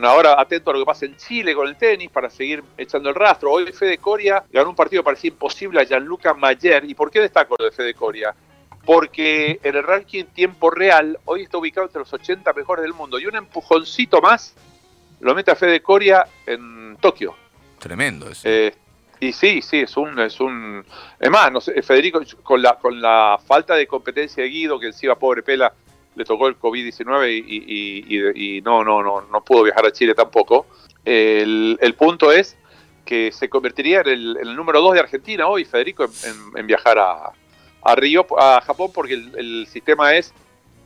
ahora atento a lo que pasa en Chile con el tenis para seguir echando el rastro. Hoy Fede Coria ganó un partido que parecía imposible a Gianluca Mayer. ¿Y por qué destaco lo de Fede Coria? Porque en el ranking tiempo real hoy está ubicado entre los 80 mejores del mundo y un empujoncito más lo mete a Fede Coria en Tokio. Tremendo eso. Eh, y sí, sí, es un, es un. Es más, no sé, Federico, con la, con la falta de competencia de Guido, que encima pobre Pela le tocó el COVID-19 y, no, no, no, no pudo viajar a Chile tampoco. El, punto es que se convertiría en el, número dos de Argentina hoy, Federico, en, viajar a, Río, a Japón, porque el, sistema es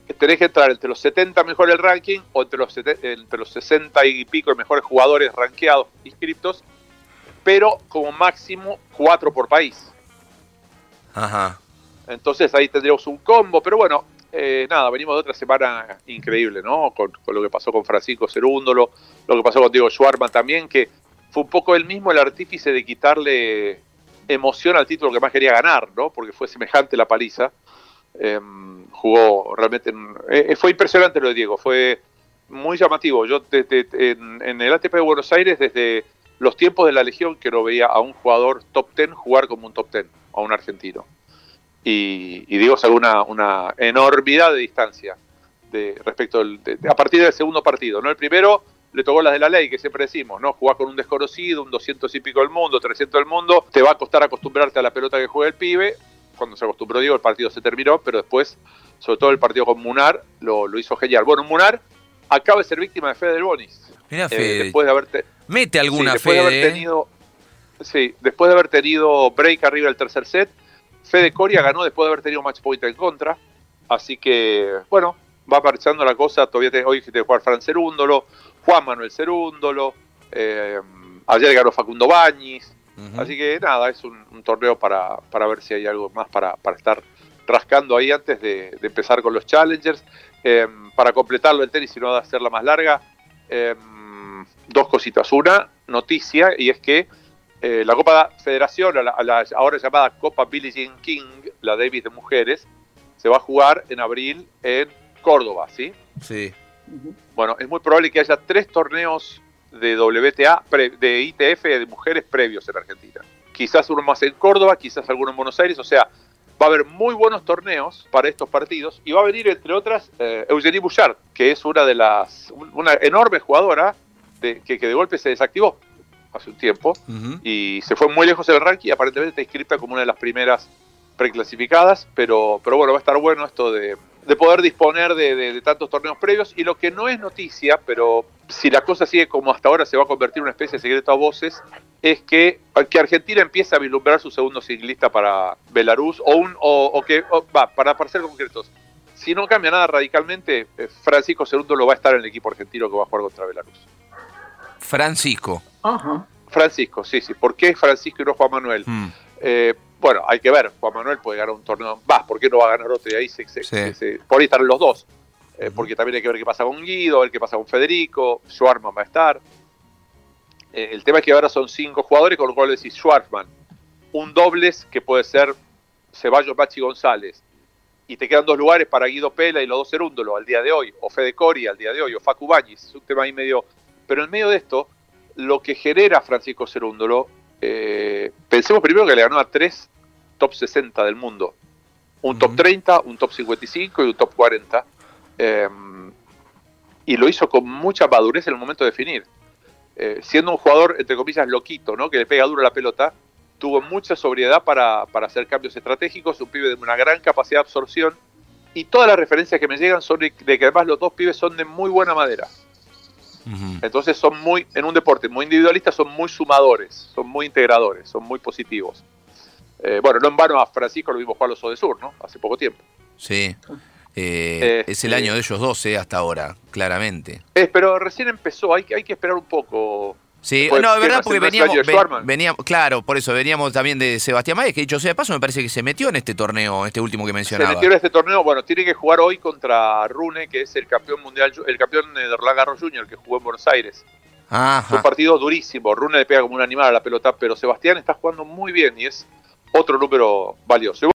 que tenés que entrar entre los 70 mejores del ranking o entre los, entre los 60 y pico de mejores jugadores rankeados inscriptos pero como máximo cuatro por país. Ajá. Entonces ahí tendríamos un combo, pero bueno, eh, nada, venimos de otra semana increíble, ¿no? Con, lo que pasó con Francisco Cerúndolo, lo que pasó con Diego Schwarman también, que fue un poco él mismo el artífice de quitarle emoción al título que más quería ganar, ¿no? Porque fue semejante la paliza. Em, jugó realmente. Eh, fue impresionante lo de Diego, fue muy llamativo. Yo en, en, el ATP de Buenos Aires, desde los tiempos de la Legión que no veía a un jugador top ten jugar como un top ten, a un argentino. Y, digo, salvo una, una enormidad de distancia de, respecto a partir del segundo partido. ¿no? El primero le tocó las de la ley, que siempre decimos, ¿no? Jugar con un desconocido, un 200 y pico del mundo, 300 del mundo, te va a costar acostumbrarte a la pelota que juega el pibe. Cuando se acostumbró Diego, el partido se terminó, pero después, sobre todo el partido con Munar, lo, lo hizo genial. Bueno, Munar acaba de ser víctima de Fede del Bonis. Mira, eh, después de haberte Mete alguna después De haber ¿eh? tenido, sí, después de haber tenido break arriba del tercer set, Fede Coria ganó después de haber tenido match point en contra. Así que, bueno, va marchando la cosa. Todavía hoy tiene que jugar Fran Cerúndolo, Juan Manuel Cerúndolo, eh, ayer ganó Facundo Bañis. Así que nada, es un, torneo para, para, ver si hay algo más para, para estar rascando ahí antes de, empezar con los challengers. Eh, para completarlo el tenis y no hacerla más larga, dos cositas. Una noticia, y es que eh, la Copa Federación, la, ahora llamada Copa Billie Jean King, la Davis de mujeres, se va a jugar en abril en Córdoba, ¿sí? Sí. Bueno, es muy probable que haya tres torneos de WTA, de ITF de mujeres previos en Argentina. Quizás uno más en Córdoba, quizás alguno en Buenos Aires, o sea, va a haber muy buenos torneos para estos partidos y va a venir, entre otras, eh, Eugenie Bouchard, que es una de las, una enorme jugadora que, de golpe se desactivó hace un tiempo y se fue muy lejos del ranking y aparentemente está inscrita como una de las primeras preclasificadas, pero, pero bueno, va a estar bueno esto de, poder disponer de, tantos torneos previos y lo que no es noticia, pero si la cosa sigue como hasta ahora se va a convertir en una especie de secreto a voces, es que, que Argentina empiece a vislumbrar su segundo ciclista para Belarus o, un, o, que, va, para, para ser concretos, si no cambia nada radicalmente, eh, Francisco II lo va a estar en el equipo argentino que va a jugar contra Belarus. Francisco. Francisco, sí, sí. ¿Por qué Francisco y no Juan Manuel? Hmm. Eh, bueno, hay que ver. Juan Manuel puede ganar un torneo. Va, ¿por qué no va a ganar otro? Y ahí se, por ahí están los dos. Eh, porque también hay que ver qué pasa con Guido, ver qué pasa con Federico. Schwarman va a estar. Eh, el tema es que ahora son cinco jugadores, con lo cual decís Schwarman. Un dobles que puede ser Ceballos, Bachi González. Y te quedan dos lugares para Guido Pela y los dos Cerúndolo al día de hoy. O Fede Cori al día de hoy. O Facu Bañis. Es un tema ahí medio pero en medio de esto, lo que genera Francisco Cerúndolo, eh, pensemos primero que le ganó a tres top 60 del mundo. Un top 30, un top 55 y un top 40. Eh, y lo hizo con mucha madurez en el momento de definir. Eh, siendo un jugador, entre comillas, loquito, ¿no? que le pega duro la pelota, tuvo mucha sobriedad para, para hacer cambios estratégicos, un pibe de una gran capacidad de absorción. Y todas las referencias que me llegan son de que además los dos pibes son de muy buena madera. Entonces son muy, en un deporte muy individualista, son muy sumadores, son muy integradores, son muy positivos. Eh, bueno, no en vano a Francisco lo vimos jugar los de Sur, ¿no? Hace poco tiempo. Sí. Eh, es el año de ellos dos, eh, hasta ahora, claramente. pero recién empezó, hay, hay que esperar un poco. Sí, no, es verdad, porque veníamos, veníamos, claro, por eso veníamos también de Sebastián Maez, que dicho sea de paso, me parece que se metió en este torneo, este último que mencionaba. Se metió en este torneo, bueno, tiene que jugar hoy contra Rune, que es el campeón mundial, el campeón de Roland Garros Jr., que jugó en Buenos Aires. Ajá. un partido durísimo, Rune le pega como un animal a la pelota, pero Sebastián está jugando muy bien y es otro número valioso.